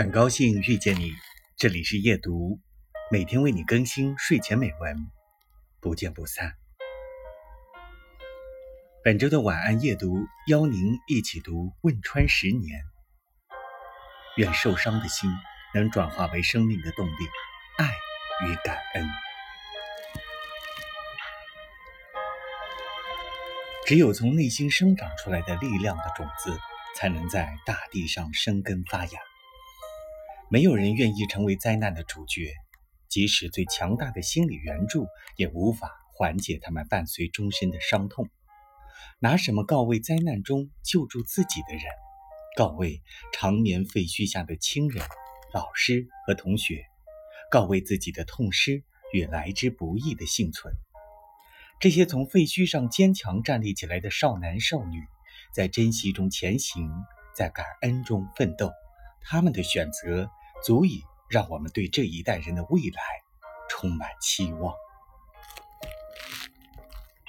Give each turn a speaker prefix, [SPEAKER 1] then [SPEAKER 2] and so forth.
[SPEAKER 1] 很高兴遇见你，这里是夜读，每天为你更新睡前美文，不见不散。本周的晚安夜读，邀您一起读汶川十年。愿受伤的心能转化为生命的动力，爱与感恩。只有从内心生长出来的力量的种子，才能在大地上生根发芽。没有人愿意成为灾难的主角，即使最强大的心理援助，也无法缓解他们伴随终身的伤痛。拿什么告慰灾难中救助自己的人，告慰长眠废墟下的亲人、老师和同学，告慰自己的痛失与来之不易的幸存？这些从废墟上坚强站立起来的少男少女，在珍惜中前行，在感恩中奋斗，他们的选择。足以让我们对这一代人的未来充满期望。